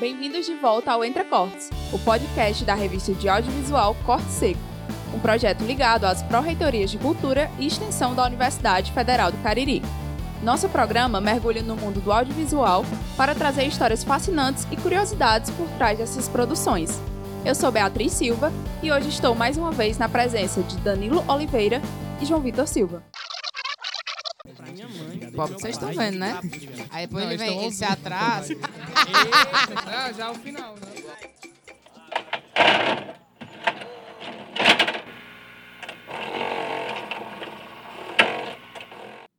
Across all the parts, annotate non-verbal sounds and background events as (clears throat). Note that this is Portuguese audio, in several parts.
Bem-vindos de volta ao Entre Cortes, o podcast da revista de audiovisual Corte Seco, um projeto ligado às pró-reitorias de Cultura e Extensão da Universidade Federal do Cariri. Nosso programa mergulha no mundo do audiovisual para trazer histórias fascinantes e curiosidades por trás dessas produções. Eu sou Beatriz Silva e hoje estou mais uma vez na presença de Danilo Oliveira e João Vitor Silva. Pobre, vocês estão vendo, né? Aí depois Não, ele vem, ele se atrasa. Ah, já é o final, né?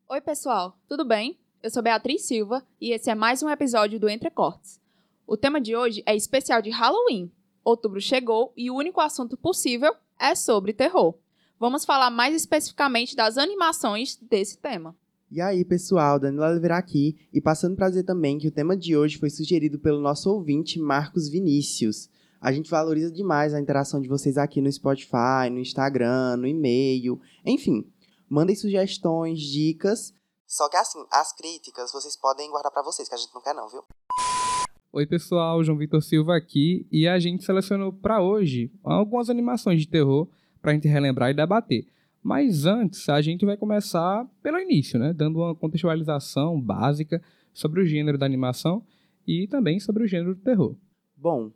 Oi, pessoal, tudo bem? Eu sou Beatriz Silva e esse é mais um episódio do Entre Cortes. O tema de hoje é especial de Halloween. Outubro chegou e o único assunto possível é sobre terror. Vamos falar mais especificamente das animações desse tema. E aí, pessoal, Danilo Oliveira aqui, e passando para dizer também que o tema de hoje foi sugerido pelo nosso ouvinte Marcos Vinícius. A gente valoriza demais a interação de vocês aqui no Spotify, no Instagram, no e-mail, enfim. Mandem sugestões, dicas. Só que assim, as críticas vocês podem guardar para vocês, que a gente não quer não, viu? Oi, pessoal, João Vitor Silva aqui e a gente selecionou para hoje algumas animações de terror para a gente relembrar e debater. Mas antes, a gente vai começar pelo início, né? Dando uma contextualização básica sobre o gênero da animação e também sobre o gênero do terror. Bom,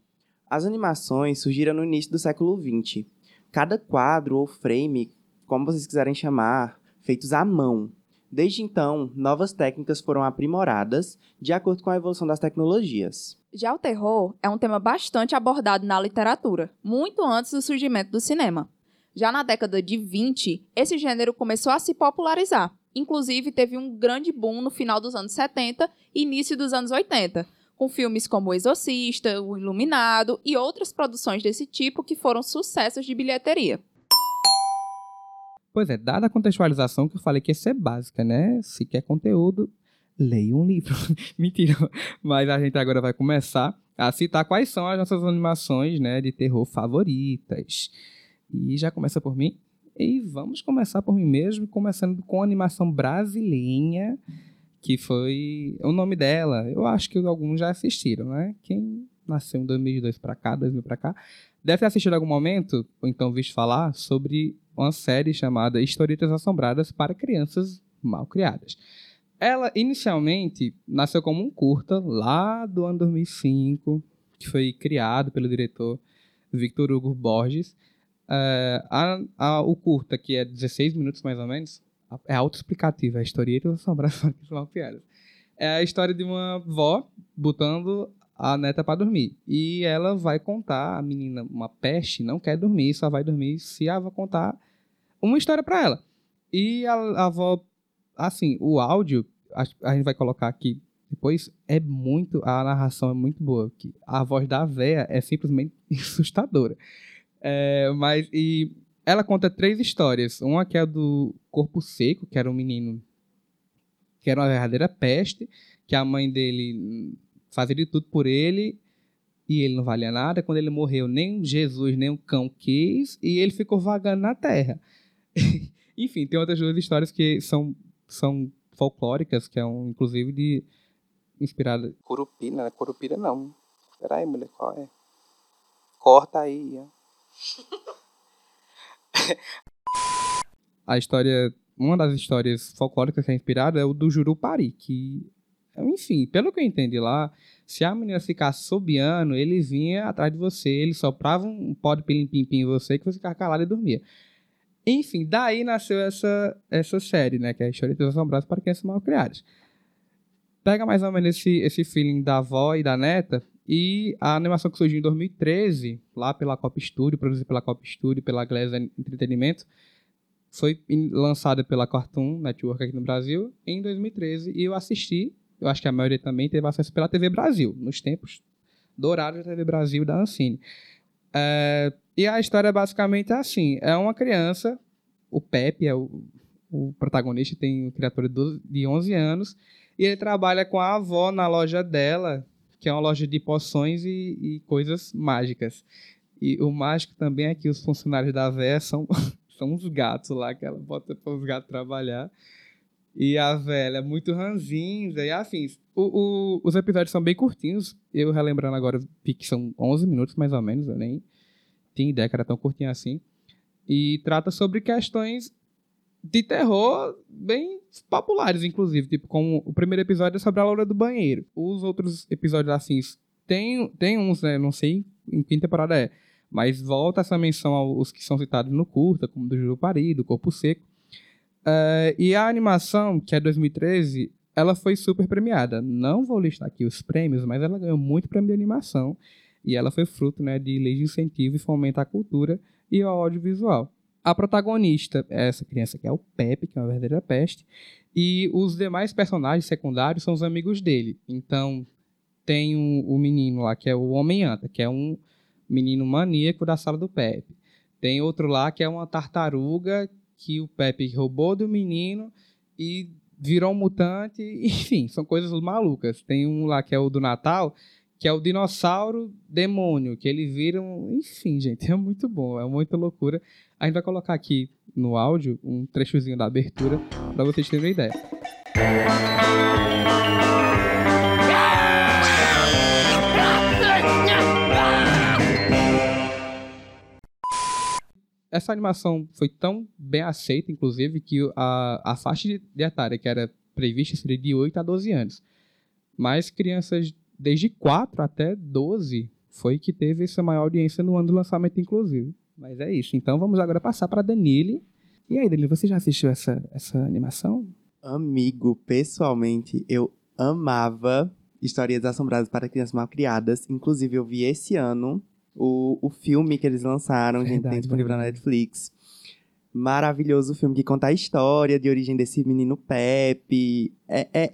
as animações surgiram no início do século XX. Cada quadro ou frame, como vocês quiserem chamar, feitos à mão. Desde então, novas técnicas foram aprimoradas de acordo com a evolução das tecnologias. Já o terror é um tema bastante abordado na literatura, muito antes do surgimento do cinema. Já na década de 20, esse gênero começou a se popularizar. Inclusive, teve um grande boom no final dos anos 70 e início dos anos 80, com filmes como O Exorcista, O Iluminado e outras produções desse tipo que foram sucessos de bilheteria. Pois é, dada a contextualização que eu falei que ia ser básica, né? Se quer conteúdo, leia um livro. (laughs) Mentira. Mas a gente agora vai começar a citar quais são as nossas animações, né, de terror favoritas. E já começa por mim. E vamos começar por mim mesmo, começando com a animação brasileira, que foi o nome dela. Eu acho que alguns já assistiram, né? Quem nasceu em 2002 para cá, 2000 para cá, deve ter assistido em algum momento, ou então visto falar, sobre uma série chamada Historietas Assombradas para Crianças Mal Criadas. Ela, inicialmente, nasceu como um curta, lá do ano 2005, que foi criado pelo diretor Victor Hugo Borges. É, a- a- o curta, que é 16 minutos mais ou menos, é autoexplicativo, é a Historietas Assombradas para Crianças Mal Criadas. É a história de uma avó (laughs) botando a neta para dormir. E ela vai contar, a menina, uma peste, não quer dormir, só vai dormir se a avó contar uma história para ela. E a, a avó, assim, o áudio, a, a gente vai colocar aqui depois, é muito, a narração é muito boa. Que a voz da véia é simplesmente (laughs) assustadora. É, mas, e ela conta três histórias. Uma que é do Corpo Seco, que era um menino que era uma verdadeira peste, que a mãe dele fazia de tudo por ele e ele não valia nada. Quando ele morreu, nem Jesus, nem o cão quis, e ele ficou vagando na terra. (laughs) Enfim, tem outras duas histórias que são, são folclóricas, que é um, inclusive de inspirada. Curupira, não é Curupira não. Peraí, mulher, qual é? Corta aí, ó. (laughs) A história, uma das histórias folclóricas que é inspirada é o do Jurupari, que, enfim, pelo que eu entendi lá, se a menina ficasse sobiando, ele vinha atrás de você, ele soprava um pó de pilim-pim-pim em você que você ficava calado e dormia. Enfim, daí nasceu essa, essa série, né, que é a História dos Assombrados para Crianças Mal Criadas. Pega mais ou menos esse, esse feeling da avó e da neta, e a animação que surgiu em 2013, lá pela Cop Studio, produzida pela Cop Studio, pela Glass Entretenimento, foi lançada pela Cartoon Network aqui no Brasil em 2013 e eu assisti. Eu acho que a maioria também teve acesso pela TV Brasil, nos tempos dourados da TV Brasil e da Ancine. É, e a história basicamente é assim: é uma criança, o Pepe é o, o protagonista, tem uma criatura de 12 de 11 anos, e ele trabalha com a avó na loja dela, que é uma loja de poções e, e coisas mágicas. E o mágico também é que os funcionários da véia são (laughs) são uns gatos lá que ela bota para os gatos trabalhar. E a velha muito ranzinza e afins. O, o- os episódios são bem curtinhos. Eu relembrando agora que são 11 minutos mais ou menos. Eu nem tinha ideia que era tão curtinho assim. E trata sobre questões de terror bem populares, inclusive. Tipo, como o primeiro episódio é sobre a loura do banheiro. Os outros episódios assim tem, tem uns, né? Não sei em que temporada é. Mas volta essa menção aos que são citados no curta, como do Jurupari, do Corpo Seco. Eh, e a animação, que é 2013, ela foi super premiada. Não vou listar aqui os prêmios, mas ela ganhou muito prêmio de animação. E ela foi fruto né, de lei de incentivo e fomenta a cultura e o audiovisual. A protagonista essa criança que é o Pepe, que é uma verdadeira peste. E os demais personagens secundários são os amigos dele. Então, tem o, o menino lá, que é o Homem-Anta, que é um menino maníaco da sala do Pepe. Tem outro lá que é uma tartaruga que o Pepe roubou do menino e virou um mutante. (laughs) Enfim, são coisas malucas. Tem um lá que é o do Natal, que é o dinossauro demônio, que eles viram. Enfim, gente, (laughs) é muito bom, é muita loucura. A gente vai colocar aqui no áudio um trechozinho da abertura para vocês terem uma ideia. Essa animação foi tão bem aceita, inclusive, que a, a faixa de, de etária que era prevista seria de 8 a 12 anos. Mas crianças desde 4 até 12 foi que teve essa maior audiência no ano do lançamento, inclusive. Mas é isso. Então vamos agora passar para Danile. E aí, Danile, você já assistiu essa, essa animação? Amigo, pessoalmente, eu amava Histórias Assombradas para Crianças Malcriadas. Inclusive, eu vi esse ano o, o filme que eles lançaram, gente, Verdade, tem disponível na. Netflix. Maravilhoso filme que conta a história de origem desse menino Pepe. É, é,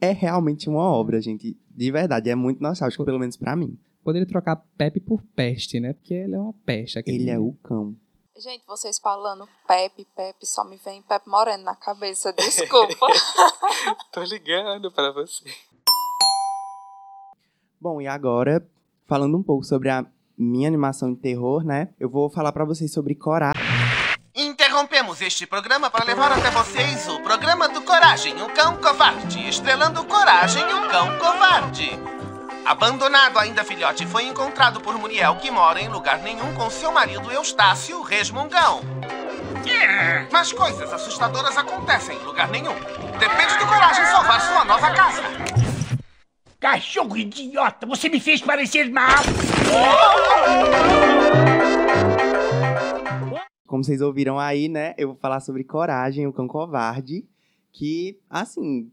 é realmente uma obra, gente. De verdade, é muito nostálgico, pelo menos pra mim. Poderia trocar Pepe por Peste, né? Porque ele é uma peste. aquele Ele é o cão. Gente, vocês falando Pepe, Pepe, só me vem Pepe Moreno na cabeça, desculpa. (laughs) Tô ligando pra você. Bom, e agora, falando um pouco sobre a minha animação de terror, né? Eu vou falar pra vocês sobre Coragem. Interrompemos este programa para levar até vocês o programa do Coragem, o Cão Covarde, estrelando Coragem, o Cão Covarde. Abandonado ainda filhote, foi encontrado por Muriel, que mora em lugar nenhum com seu marido Eustácio Resmungão. Mas coisas assustadoras acontecem em lugar nenhum. Depende do Coragem salvar sua nova casa. Cachorro idiota, você me fez parecer mal. Como vocês ouviram aí, né? Eu vou falar sobre Coragem, o cão covarde, que, assim,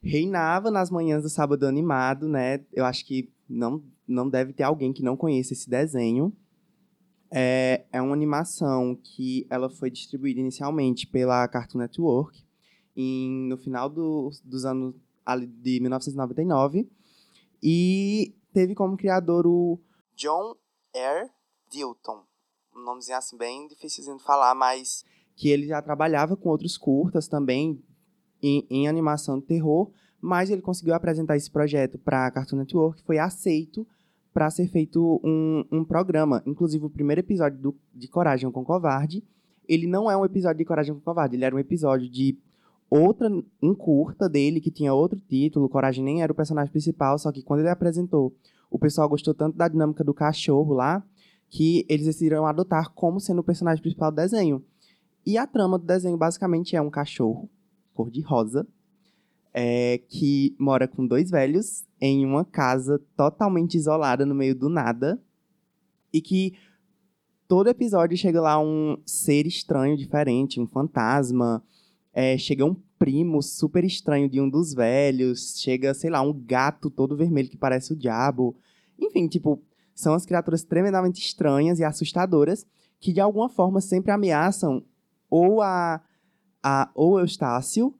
reinava nas manhãs do sábado animado, né? Eu acho que não, não deve ter alguém que não conheça esse desenho. É, é uma animação que ela foi distribuída inicialmente pela Cartoon Network em, no final do- dos anos de 1999 e teve como criador o John R. Dilton um nomezinho assim bem difícilzinho de falar, mas que ele já trabalhava com outros curtas também em, em animação de terror, mas ele conseguiu apresentar esse projeto para a Cartoon Network, foi aceito para ser feito um, um programa. Inclusive, o primeiro episódio do, de Coragem com Covarde, ele não é um episódio de Coragem com Covarde, ele era um episódio de outra, um curta dele que tinha outro título, Coragem nem era o personagem principal, só que quando ele apresentou, o pessoal gostou tanto da dinâmica do cachorro lá, que eles decidiram adotar como sendo o personagem principal do desenho. E a trama do desenho basicamente é um cachorro cor-de-rosa é, que mora com dois velhos em uma casa totalmente isolada no meio do nada e que todo episódio chega lá um ser estranho diferente, um fantasma, é, chega um primo super estranho de um dos velhos, chega, sei lá, um gato todo vermelho que parece o diabo. Enfim, tipo, são as criaturas tremendamente estranhas e assustadoras que de alguma forma sempre ameaçam ou a, a ou Eustácio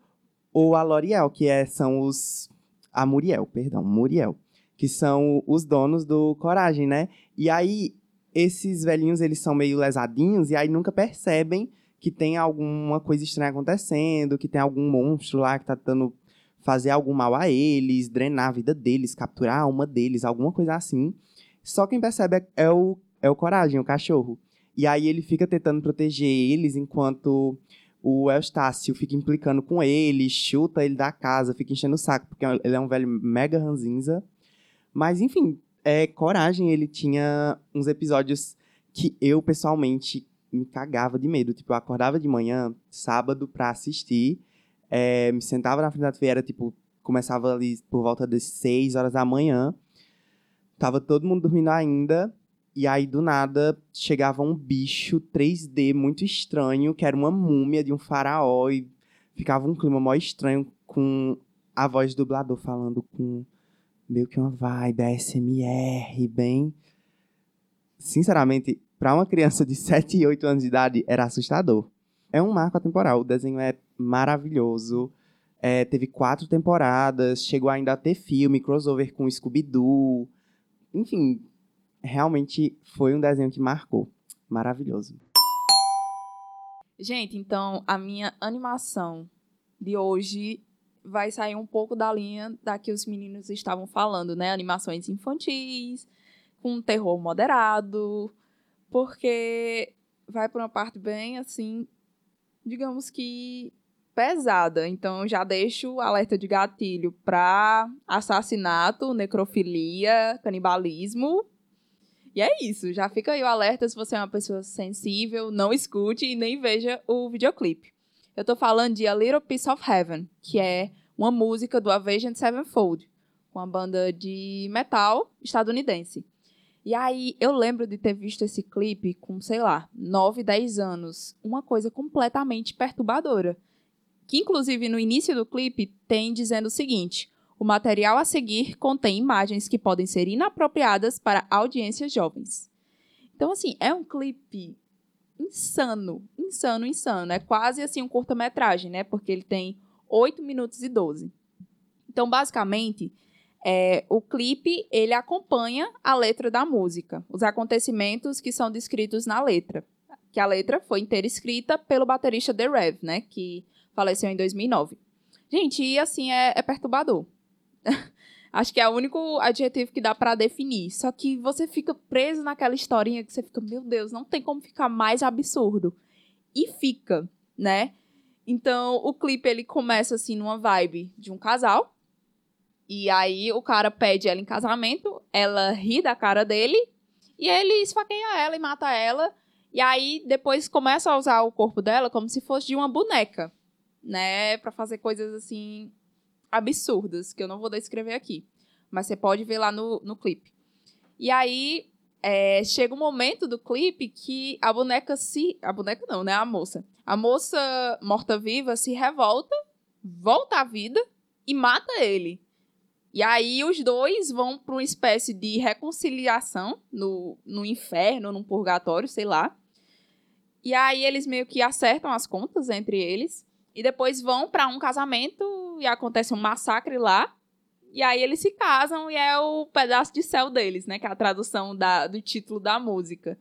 ou a L'Oreal, que é, são os a Muriel, perdão, Muriel, que são os donos do Coragem, né? E aí esses velhinhos eles são meio lesadinhos e aí nunca percebem que tem alguma coisa estranha acontecendo, que tem algum monstro lá que tá tentando fazer algum mal a eles, drenar a vida deles, capturar a alma deles, alguma coisa assim. Só quem percebe é, é o, é o Coragem, o cachorro. E aí ele fica tentando proteger eles enquanto o Eustácio fica implicando com ele, chuta ele da casa, fica enchendo o saco, porque ele é um velho mega ranzinza. Mas, enfim, é coragem. Ele tinha uns episódios que eu, pessoalmente, me cagava de medo. Tipo, eu acordava de manhã, sábado, pra assistir. é, me sentava na frente da TV, era tipo, começava ali por volta das 6 horas da manhã. Tava todo mundo dormindo ainda. E aí, do nada, chegava um bicho 3D muito estranho, que era uma múmia de um faraó. E ficava um clima mó estranho com a voz do dublador falando com meio que uma vibe ASMR, bem. Sinceramente, para uma criança de (laughs) 7 e 8 anos de idade, era assustador. É um marco atemporal. O desenho é maravilhoso. É, teve quatro temporadas, chegou ainda a ter filme, crossover com Scooby-Doo. Enfim, realmente foi um desenho que marcou. Maravilhoso. Gente, então a minha animação de hoje vai sair um pouco da linha da que os meninos estavam falando, né? Animações infantis, com terror moderado, porque vai para uma parte bem assim, digamos que pesada. Então já deixo o alerta de gatilho para assassinato, necrofilia, canibalismo. E é isso, já fica aí o alerta se você é uma pessoa sensível, não escute e nem veja o videoclipe. Eu tô falando de A Little Piece of Heaven, que é uma música do Avenged Sevenfold, com a banda de metal estadunidense. E aí eu lembro de ter visto esse clipe com, sei lá, 9, 10 anos. Uma coisa completamente perturbadora. Que inclusive no início do clipe tem dizendo o seguinte: o material a seguir contém imagens que podem ser inapropriadas para audiências jovens. Então, assim, é um clipe insano, insano, insano. É quase assim um curta-metragem, né? Porque ele tem 8 minutos e 12. Então, basicamente, é, o clipe ele acompanha a letra da música, os acontecimentos que são descritos na letra. Que a letra foi inteira escrita pelo baterista The Rev, né? Que faleceu em 2009. Gente, e assim é, é perturbador. (laughs) Acho que é o único adjetivo que dá para definir. Só que você fica preso naquela historinha que você fica, meu Deus, não tem como ficar mais absurdo. E fica, né? Então, o clipe ele começa assim numa vibe de um casal. E aí o cara pede ela em casamento, ela ri da cara dele e ele esfaqueia ela e mata ela. E aí depois começa a usar o corpo dela como se fosse de uma boneca, né, Pra fazer coisas assim absurdas que eu não vou descrever aqui, mas você pode ver lá no, no clipe. E aí é, chega um momento do clipe que a boneca se. A boneca não, né? A moça. A moça morta-viva se revolta, volta à vida e mata ele. E aí os dois vão para uma espécie de reconciliação no, no inferno, num purgatório, sei lá. E aí eles meio que acertam as contas entre eles. E depois vão para um casamento e acontece um massacre lá. E aí eles se casam e é o pedaço de céu deles, né? Que é a tradução da, do título da música.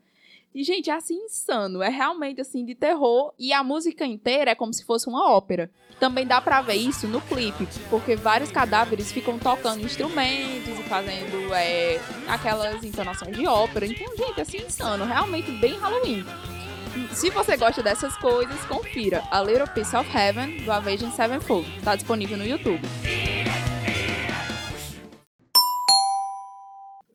E, gente, é assim insano. É realmente assim de terror. E a música inteira é como se fosse uma ópera. Também dá pra ver isso no clipe, porque vários cadáveres ficam tocando instrumentos e fazendo é, aquelas entonações de ópera. Então, gente, é assim insano. Realmente bem Halloween. Se você gosta dessas coisas, confira A Little Piece of Heaven, do Avenged Sevenfold. Está disponível no YouTube.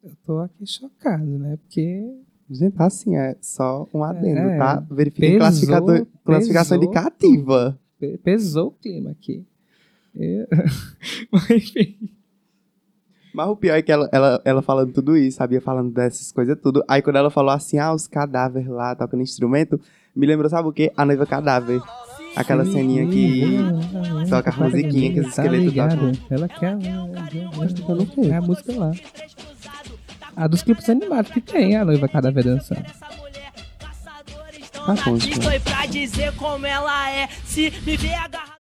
Eu tô aqui chocado, né? Porque Gente, tá assim, é só um adendo, É, tá? Verifiquem pesou, classificação pesou. indicativa. pe- pesou o clima aqui. Eu- (laughs) Mas, enfim. Mas o pior é que ela, ela, ela falando tudo isso, sabia? Falando dessas coisas tudo. Aí quando ela falou assim, ah, os cadáveres lá tocando instrumento, me lembrou, sabe o quê? A noiva cadáver. Aquela ceninha que toca a musiquinha que os Tá esqueletos ligado? tocam. Ela quer. tocando o quê? É a música lá. A dos clipes animados que tem a noiva cadáver dançando. Tá bom. Foi pra dizer como ela é. Se me ver agarrado.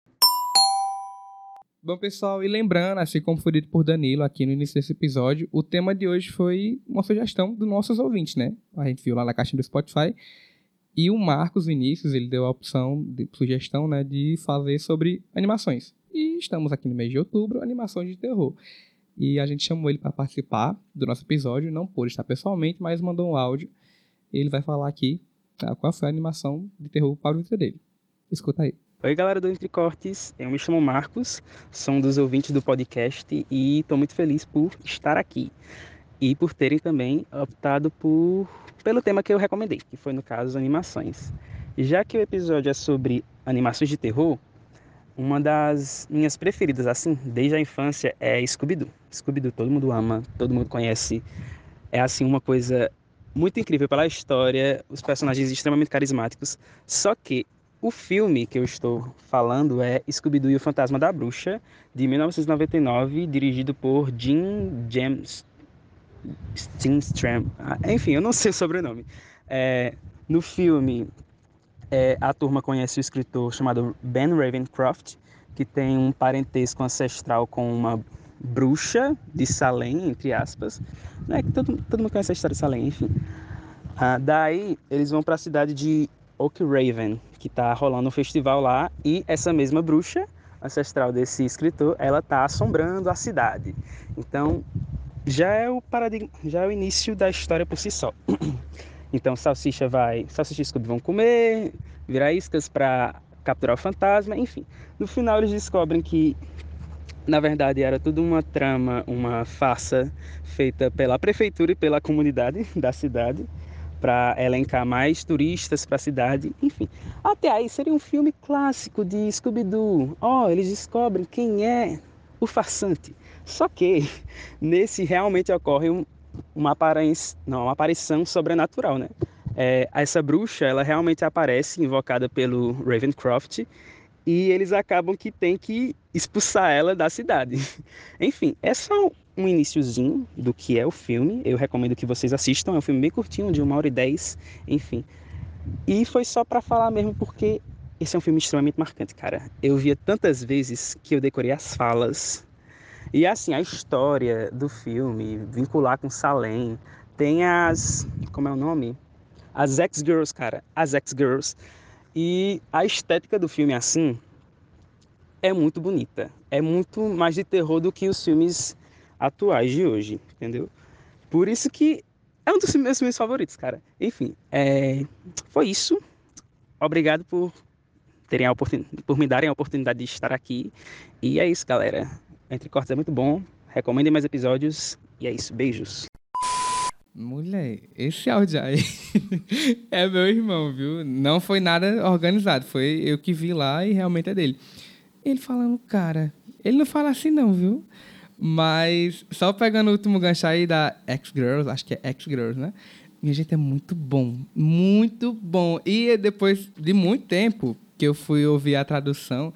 Bom, pessoal, e lembrando, assim como foi dito por Danilo aqui no início desse episódio, o tema de hoje foi uma sugestão dos nossos ouvintes, né? A gente viu lá na caixinha do Spotify. E o Marcos Vinícius, ele deu a opção, de sugestão, né, de fazer sobre animações. E estamos aqui no mês de outubro, animações de terror. E a gente chamou ele para participar do nosso episódio, não pôde estar pessoalmente, mas mandou um áudio. Ele vai falar aqui tá, qual foi a animação de terror favorita dele. Escuta aí. Oi, galera do Entre Cortes. Eu me chamo Marcos, sou um dos ouvintes do podcast e estou muito feliz por estar aqui. E por terem também optado por pelo tema que eu recomendei, que foi, no caso, animações. Já que o episódio é sobre animações de terror, uma das minhas preferidas, assim, desde a infância, é Scooby-Doo. Scooby-Doo todo mundo ama, todo mundo conhece. É, assim, uma coisa muito incrível pela história, os personagens extremamente carismáticos. Só que o filme que eu estou falando é Scooby-Doo e o Fantasma da Bruxa, de 1999, dirigido por Jim James Steenstram. Ah, enfim, eu não (laughs) sei o sobrenome. É, no filme, é, a turma conhece o escritor chamado Ben Ravencroft, que tem um parentesco ancestral com uma bruxa de Salem, entre aspas. Né? Todo, todo mundo conhece a história de Salem, enfim. Ah, daí, eles vão para a cidade de Oak Raven, que está rolando um festival lá, e essa mesma bruxa ancestral desse escritor, ela está assombrando a cidade. Então, já é o paradigma, já é o início da história por si só. (clears throat) Então, Salsicha vai, Salsicha e Scooby vão comer, virar iscas para capturar o fantasma, enfim. No final eles descobrem que na verdade era tudo uma trama, uma farsa feita pela prefeitura e pela comunidade (laughs) da cidade para elencar mais turistas para a cidade, enfim. Até aí seria um filme clássico de Scooby-Doo. Oh, eles descobrem quem é o farsante. Só que (laughs) nesse realmente ocorre um, uma, não, uma aparição sobrenatural, né? É, essa bruxa, ela realmente aparece invocada pelo Ravencroft e eles acabam que tem que expulsar ela da cidade. (laughs) Enfim, é só um iníciozinho do que é o filme. Eu recomendo que vocês assistam. É um filme bem curtinho, de uma hora e dez, enfim. E foi só para falar mesmo porque esse é um filme extremamente marcante, cara. Eu via tantas vezes que eu decorei as falas e assim, a história do filme, vincular com Salem, tem as. Como é o nome? As X-Girls, cara. As X-Girls. E a estética do filme, assim, é muito bonita. É muito mais de terror do que os filmes atuais de hoje, entendeu? Por isso que é um dos (laughs) meus filmes favoritos, cara. Enfim, é... foi isso. Obrigado por terem a oportunidade, por me darem a oportunidade de estar aqui. E é isso, galera. Entre Cortes é muito bom. Recomendem mais episódios. E é isso. Beijos. Mulher, esse áudio aí (laughs) é meu irmão, viu? Não foi nada organizado. Foi eu que vi lá e realmente é dele. Ele falando, cara, ele não fala assim não, viu? Mas só pegando o último gancho aí da X-Girls, acho que é X-Girls, né? Minha gente, é muito bom. Muito bom. E depois de muito tempo que eu fui ouvir a tradução,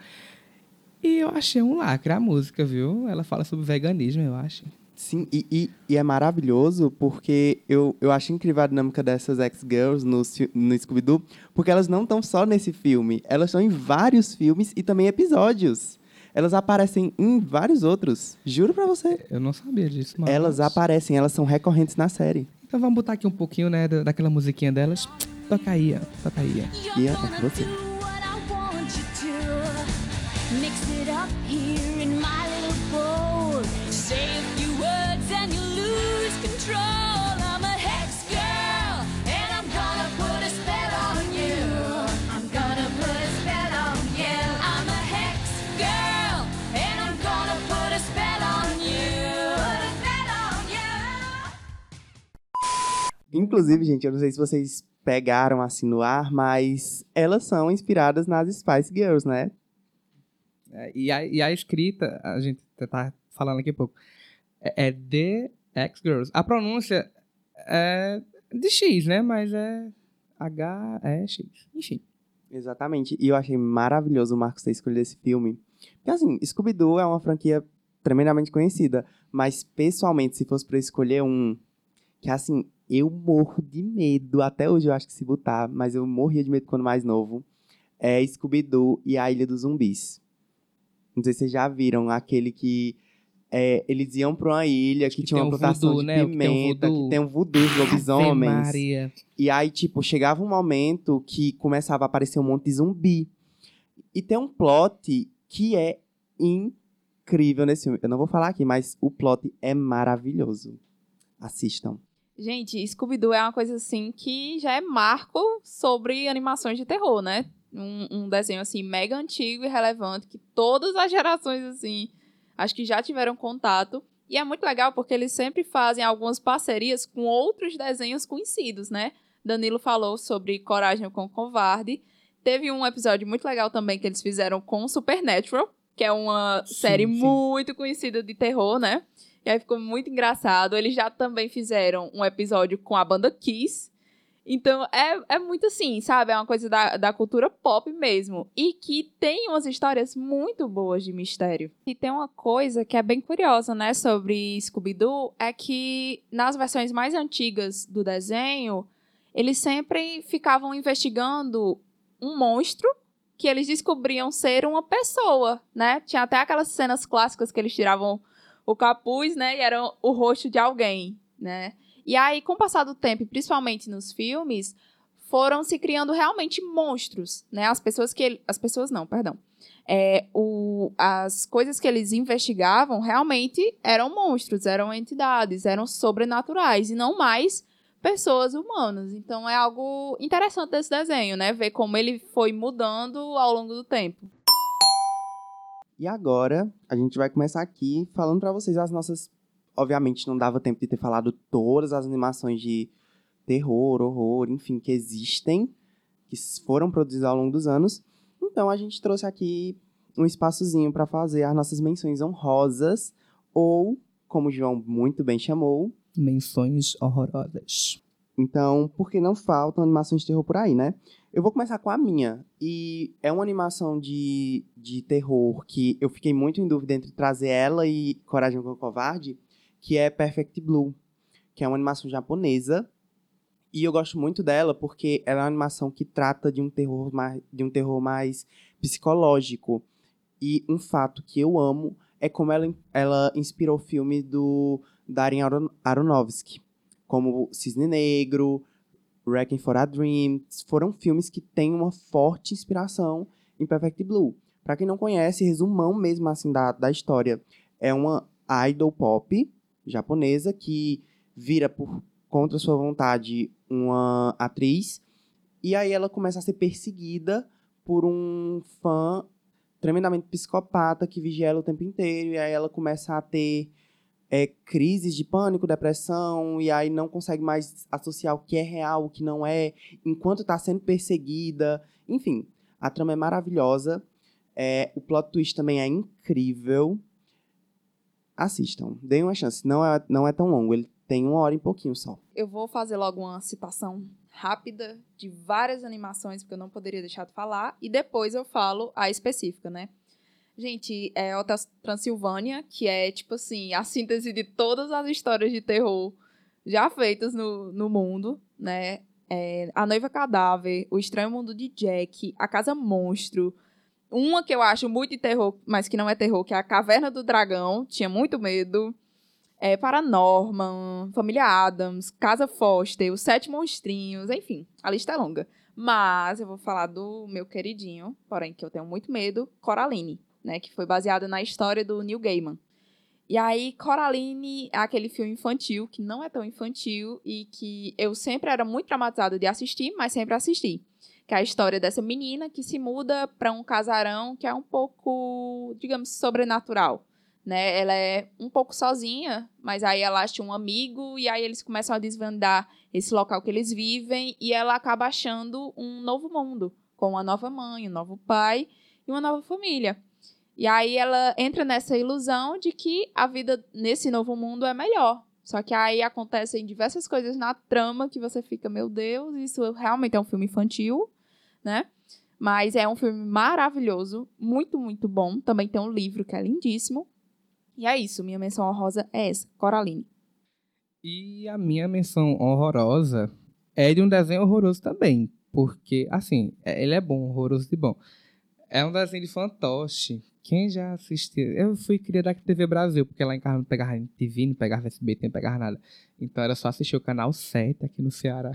e eu achei um lacre a música, viu? Ela fala sobre veganismo, eu acho. Sim, e, e, e é maravilhoso porque eu, eu acho incrível a dinâmica dessas ex-girls no, no Scooby-Doo, porque elas não estão só nesse filme, elas estão em vários filmes e também episódios. Elas aparecem em vários outros. Juro pra você. Eu não sabia disso, mas... Elas aparecem, elas são recorrentes na série. Então vamos botar aqui um pouquinho, né, daquela musiquinha delas. Toca aí, ó. Toca aí. ó. E é você. Inclusive, gente, eu não sei se vocês pegaram assim no ar, mas elas são inspiradas nas Spice Girls, né? É, e, a, e a escrita, a gente tá falando aqui um pouco, é, é The X-Girls. A pronúncia é de X, né? Mas é H, é X. Enfim. Exatamente. E eu achei maravilhoso o Marcos ter escolhido esse filme. Porque, assim, Scooby-Doo é uma franquia tremendamente conhecida. Mas, pessoalmente, se fosse pra escolher um... Que, assim, eu morro de medo. Até hoje eu acho que se botar. Mas eu morria de medo quando mais novo. É Scooby-Doo e a Ilha dos Zumbis. Não sei se vocês já viram aquele que é, eles iam para uma ilha que, Que tinha uma um plantação voodoo, de né? O que tem um pimenta, voodoo. que tem um voodoo de lobisomens. E aí, tipo, chegava um momento que começava a aparecer um monte de zumbi. E tem um plot que é incrível nesse filme. Eu não vou falar aqui, mas o plot é maravilhoso. Assistam. Gente, Scooby-Doo é uma coisa assim que já é marco sobre animações de terror, né? Um, um desenho, assim, mega antigo e relevante, que todas as gerações, assim, acho que já tiveram contato. E é muito legal porque eles sempre fazem algumas parcerias com outros desenhos conhecidos, né? Danilo falou sobre Coragem com o Covarde. Teve um episódio muito legal também que eles fizeram com Supernatural, que é uma Sim, série sim. muito conhecida de terror, né? E aí ficou muito engraçado. Eles já também fizeram um episódio com a banda Kiss. Então é, é muito assim, sabe? É uma coisa da, da cultura pop mesmo. E que tem umas histórias muito boas de mistério. E tem uma coisa que é bem curiosa, né, sobre Scooby-Doo: é que nas versões mais antigas do desenho, eles sempre ficavam investigando um monstro que eles descobriam ser uma pessoa, né? Tinha até aquelas cenas clássicas que eles tiravam o capuz, né? E era o rosto de alguém, né? E aí, com o passar do tempo, principalmente nos filmes, foram se criando realmente monstros, né? As pessoas que ele... as pessoas não, perdão. É, o... as coisas que eles investigavam realmente eram monstros, eram entidades, eram sobrenaturais e não mais pessoas humanas. Então é algo interessante desse desenho, né? Ver como ele foi mudando ao longo do tempo. E agora, a gente vai começar aqui falando pra vocês as nossas. Obviamente, não dava tempo de ter falado todas as animações de terror, horror, enfim, que existem, que foram produzidas ao longo dos anos. Então, a gente trouxe aqui um espaçozinho pra fazer as nossas menções honrosas, ou, como o João muito bem chamou, Menções horrorosas. Então, porque não faltam animações de terror por aí, né? Eu vou começar com a minha. E é uma animação de, de terror que eu fiquei muito em dúvida entre trazer ela e Coragem com o Covarde, que é Perfect Blue, que é uma animação japonesa. E eu gosto muito dela porque ela é uma animação que trata de um terror mais, de um terror mais psicológico. E um fato que eu amo é como ela, ela inspirou o filme do Darren Aron- Aronofsky como Cisne Negro, Wrecking for a Dream, foram filmes que têm uma forte inspiração em Perfect Blue. Pra quem não conhece, resumão mesmo assim da, da história, é uma idol pop japonesa que vira por contra sua vontade uma atriz e aí ela começa a ser perseguida por um fã tremendamente psicopata que vigia ela o tempo inteiro e aí ela começa a ter é, crises de pânico, depressão, e aí não consegue mais associar o que é real, o que não é, enquanto está sendo perseguida. Enfim, a trama é maravilhosa. É, o plot twist também é incrível. Assistam, deem uma chance. Não é, não é tão longo, ele tem uma hora e pouquinho só. Eu vou fazer logo uma citação rápida de várias animações, porque eu não poderia deixar de falar, e depois eu falo a específica, né? Gente, é Hotel Transilvânia, que é, tipo assim, a síntese de todas as histórias de terror já feitas no, no mundo, né? É, a Noiva Cadáver, O Estranho Mundo de Jack, A Casa Monstro. Uma que eu acho muito de terror, mas que não é terror, que é A Caverna do Dragão. Tinha muito medo. É, Paranorman, Família Adams, Casa Foster, Os Sete Monstrinhos, enfim, a lista é longa. Mas eu vou falar do meu queridinho, porém que eu tenho muito medo, Coraline, né? Que foi baseado na história do Neil Gaiman. E aí, Coraline é aquele filme infantil, que não é tão infantil e que eu sempre era muito traumatizada de assistir, mas sempre assisti. Que é a história dessa menina que se muda para um casarão que é um pouco, digamos, sobrenatural. Né? Ela é um pouco sozinha, mas aí ela acha um amigo e aí eles começam a desvendar esse local que eles vivem e ela acaba achando um novo mundo, com uma nova mãe, um novo pai e uma nova família. E aí ela entra nessa ilusão de que a vida nesse novo mundo é melhor. Só que aí acontecem diversas coisas na trama que você fica, meu Deus, isso realmente é um filme infantil, né? Mas é um filme maravilhoso, muito, muito bom. Também tem um livro que é lindíssimo. E é isso, minha menção honrosa é essa, Coraline. E a minha menção horrorosa é de um desenho horroroso também. Porque, assim, é- ele é bom, horroroso de bom. É um desenho de fantoche. Quem já assistiu? Eu fui criada aqui TV Brasil, porque lá em casa não pegava TV, não pegava SBT, não pegava nada. Então era só assistir o canal 7 aqui no Ceará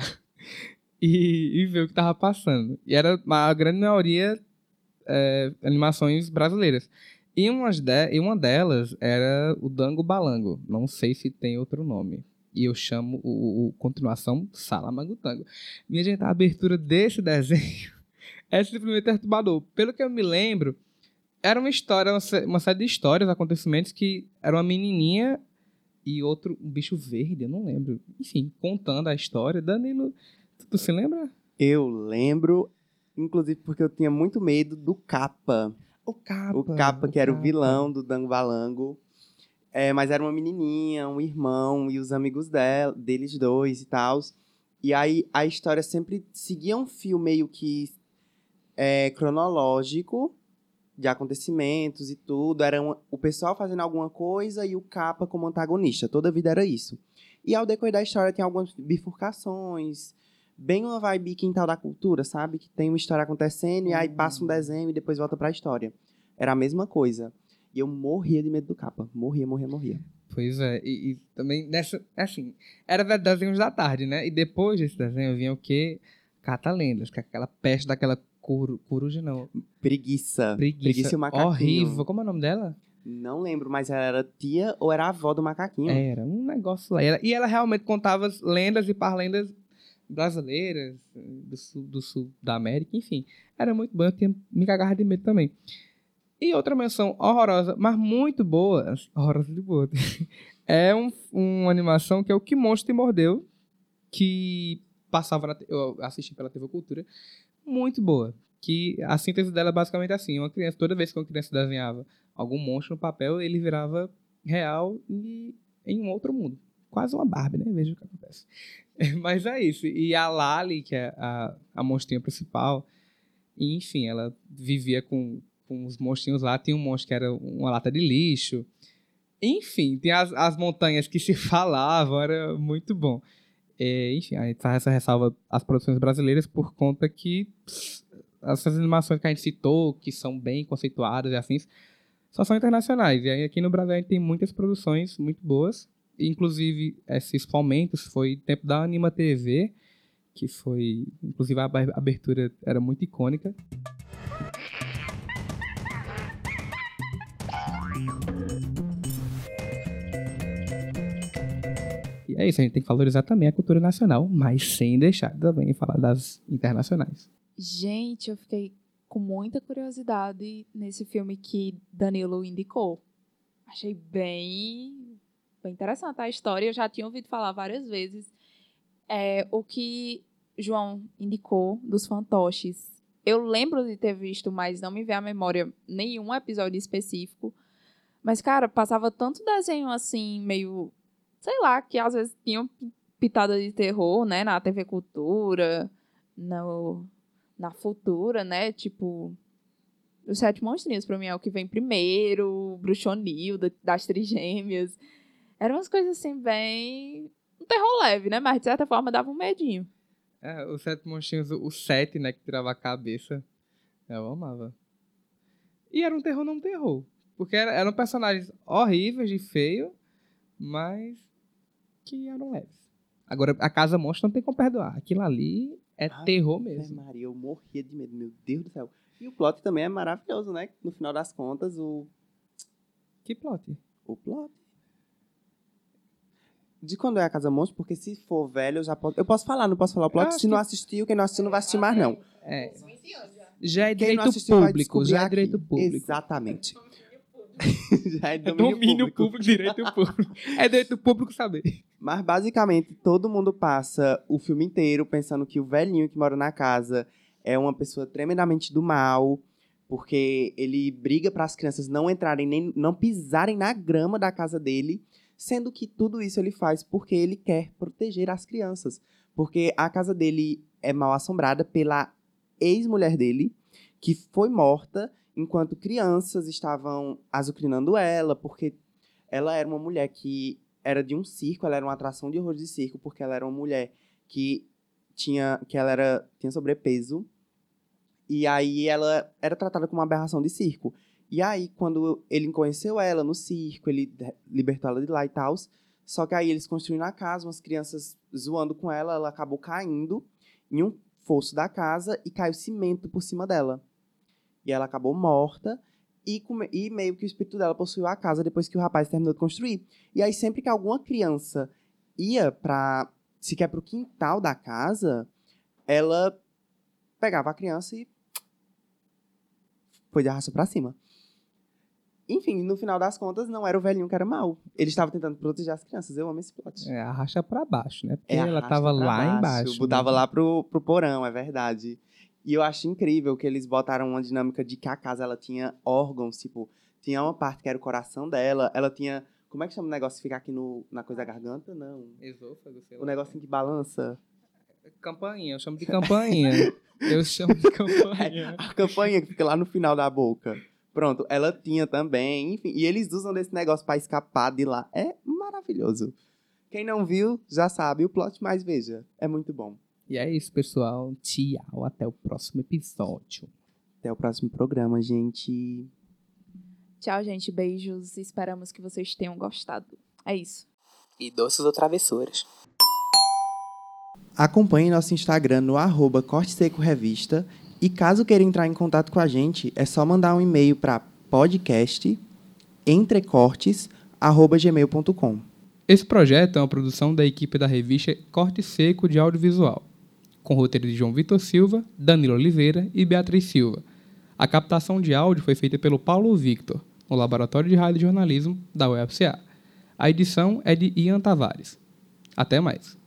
(laughs) e, e ver o que tava passando. E era a grande maioria é, animações brasileiras. E, umas de, e uma delas era o Dango Balango. Não sei se tem outro nome. E eu chamo o, o continuação Salamangutango. Minha gente, a abertura desse (laughs) desenho é simplesmente perturbador. Pelo que eu me lembro, era uma história, uma sé- uma série de histórias, acontecimentos que era uma menininha e outro, um bicho verde, eu não lembro. Enfim, contando a história. Danilo, tu, tu se lembra? Eu lembro, inclusive porque eu tinha muito medo do Capa. O Capa. O Capa, que era o vilão do Dango Balango. É, mas era uma menininha, um irmão e os amigos dela, deles dois e tal. E aí a história sempre seguia um fio meio que é, cronológico de acontecimentos e tudo. Era um- o pessoal fazendo alguma coisa e o Capa como antagonista. Toda a vida era isso. E ao decorrer da história tem algumas bifurcações. Bem uma vibe quintal da cultura, sabe? Que tem uma história acontecendo e aí passa um desenho e depois volta pra história. Era a mesma coisa. E eu morria de medo do capa. Morria, morria, morria. Pois é, e, e também nessa. Assim, era de- desenhos da tarde, né? E depois desse desenho vinha o quê? Catalendas, que é aquela peste daquela coru, coruja, não. Preguiça. Preguiça. Preguiça e o macaquinho. Horrível. Como é o nome dela? Não lembro, mas ela era tia ou era avó do macaquinho. Era um negócio lá. E ela, realmente contava as lendas e parlendas brasileiras, do sul, do sul da América, enfim. Era muito bom, eu tinha me cagava de medo também. E outra menção horrorosa, mas muito boa, horrorosa de boa, (laughs) é um, uma animação que é o Que Monstro Te Mordeu, que passava na, eu assisti pela TV Cultura, muito boa. Que a síntese dela é basicamente assim, uma criança, toda vez que uma criança desenhava algum monstro no papel, ele virava real e em um outro mundo. Quase uma Barbie, né? Veja o que acontece. (laughs) Mas é isso. E a Lali, que é a, a monstrinha principal, enfim, ela vivia com, com os monstrinhos lá. Tinha um monstro que era uma lata de lixo. Enfim, tem as, as montanhas que se (laughs) falavam, era muito bom. É, enfim, a gente faz essa ressalva às produções brasileiras por conta que pss, essas animações que a gente citou, que são bem conceituadas e afins, só são internacionais. E aí aqui no Brasil a gente tem muitas produções muito boas. Inclusive, esses fomentos foi tempo da Anima TV, que foi. Inclusive, a ab- abertura era muito icônica. É isso, a gente tem que valorizar também a cultura nacional, mas sem deixar também falar das internacionais. Gente, eu fiquei com muita curiosidade nesse filme que Danilo indicou. Achei bem, bem interessante a história. Eu já tinha ouvido falar várias vezes. É, o que João indicou dos fantoches. Eu lembro de ter visto, mas não me vê à memória nenhum episódio específico. Mas, cara, passava tanto desenho assim, meio. Sei lá, que às vezes tinham pi- pitada de terror, né? Na TV Cultura, no, na Futura, né? Tipo. Os Sete Monstrinhos, pra mim, é o que vem primeiro. Bruxonil, da- das Trigêmeas. Eram umas coisas assim, bem. Um terror leve, né? Mas de certa forma dava um medinho. É, os sete monstrinhos, o sete, né, que tirava a cabeça. Eu amava. E era um terror não terror. Porque era- eram personagens horríveis de feio, mas que eram leves. Agora, a Casa Monstro não tem como perdoar. Aquilo ali é Ah, terror mesmo. Maria, eu morria de medo, meu Deus do céu. E o plot também é maravilhoso, né? No final das contas, o, Que plot? o plot. De quando é a Casa Monstro, porque se for velho, eu já posso. Eu posso falar, não posso falar o plot. Se não assistiu, quem não assistiu não vai assistir mais, não. É. Já é direito público. Já é aqui. direito público. Exatamente. Já é É domínio, domínio público. público, direito (laughs) público. É direito público saber. Mas basicamente todo mundo passa o filme inteiro pensando que o velhinho que mora na casa é uma pessoa tremendamente do mal, porque ele briga para as crianças não entrarem nem não pisarem na grama da casa dele, sendo que tudo isso ele faz porque ele quer proteger as crianças, porque a casa dele é mal assombrada pela ex-mulher dele, que foi morta enquanto crianças estavam azucrinando ela, porque ela era uma mulher que era de um circo, ela era uma atração de horror de circo, porque ela era uma mulher que tinha que ela era tinha sobrepeso. E aí ela era tratada como uma aberração de circo. E aí quando ele conheceu ela no circo, ele libertou ela de lá e tal. Só que aí eles construíram a casa, umas crianças zoando com ela, ela acabou caindo em um fosso da casa e caiu cimento por cima dela. E ela acabou morta. E, come- e meio que o espírito dela possuiu a casa depois que o rapaz terminou de construir. E aí, sempre que alguma criança ia para sequer pro quintal da casa, ela pegava a criança e foi de arrasta pra cima. Enfim, no final das contas, não era o velhinho que era mal. Ele estava tentando proteger as crianças. Eu amo esse plot. É, arrasta pra baixo, né? Porque É, ela tava lá baixo, embaixo. Botava né? lá pro, pro porão, é verdade. E eu acho incrível que eles botaram uma dinâmica de que a casa ela tinha órgãos, tipo, tinha uma parte que era o coração dela, ela tinha. Como é que chama o negócio que fica aqui no, na coisa da garganta? Não. Esôfago, sei O lá. negocinho que balança. Campainha, eu chamo de campainha. (laughs) eu chamo de campainha. A campanha que fica lá no final da boca. Pronto, ela tinha também, enfim. E eles usam desse negócio pra escapar de lá. É maravilhoso. Quem não viu, já sabe o plot, mas veja, é muito bom. E é isso, pessoal. Tchau. Até o próximo episódio. Até o próximo programa, gente. Tchau, gente. Beijos. Esperamos que vocês tenham gostado. É isso. E doces ou travessuras. Acompanhe nosso Instagram no arroba Corte Seco Revista. E caso queira entrar em contato com a gente, é só mandar um e-mail para podcast entrecortes@gmail.com. Esse projeto é uma produção da equipe da revista Corte Seco de Audiovisual, com roteiro de João Vitor Silva, Danilo Oliveira e Beatriz Silva. A captação de áudio foi feita pelo Paulo Victor, no Laboratório de Rádio Jornalismo da UFCA. A edição é de Ian Tavares. Até mais.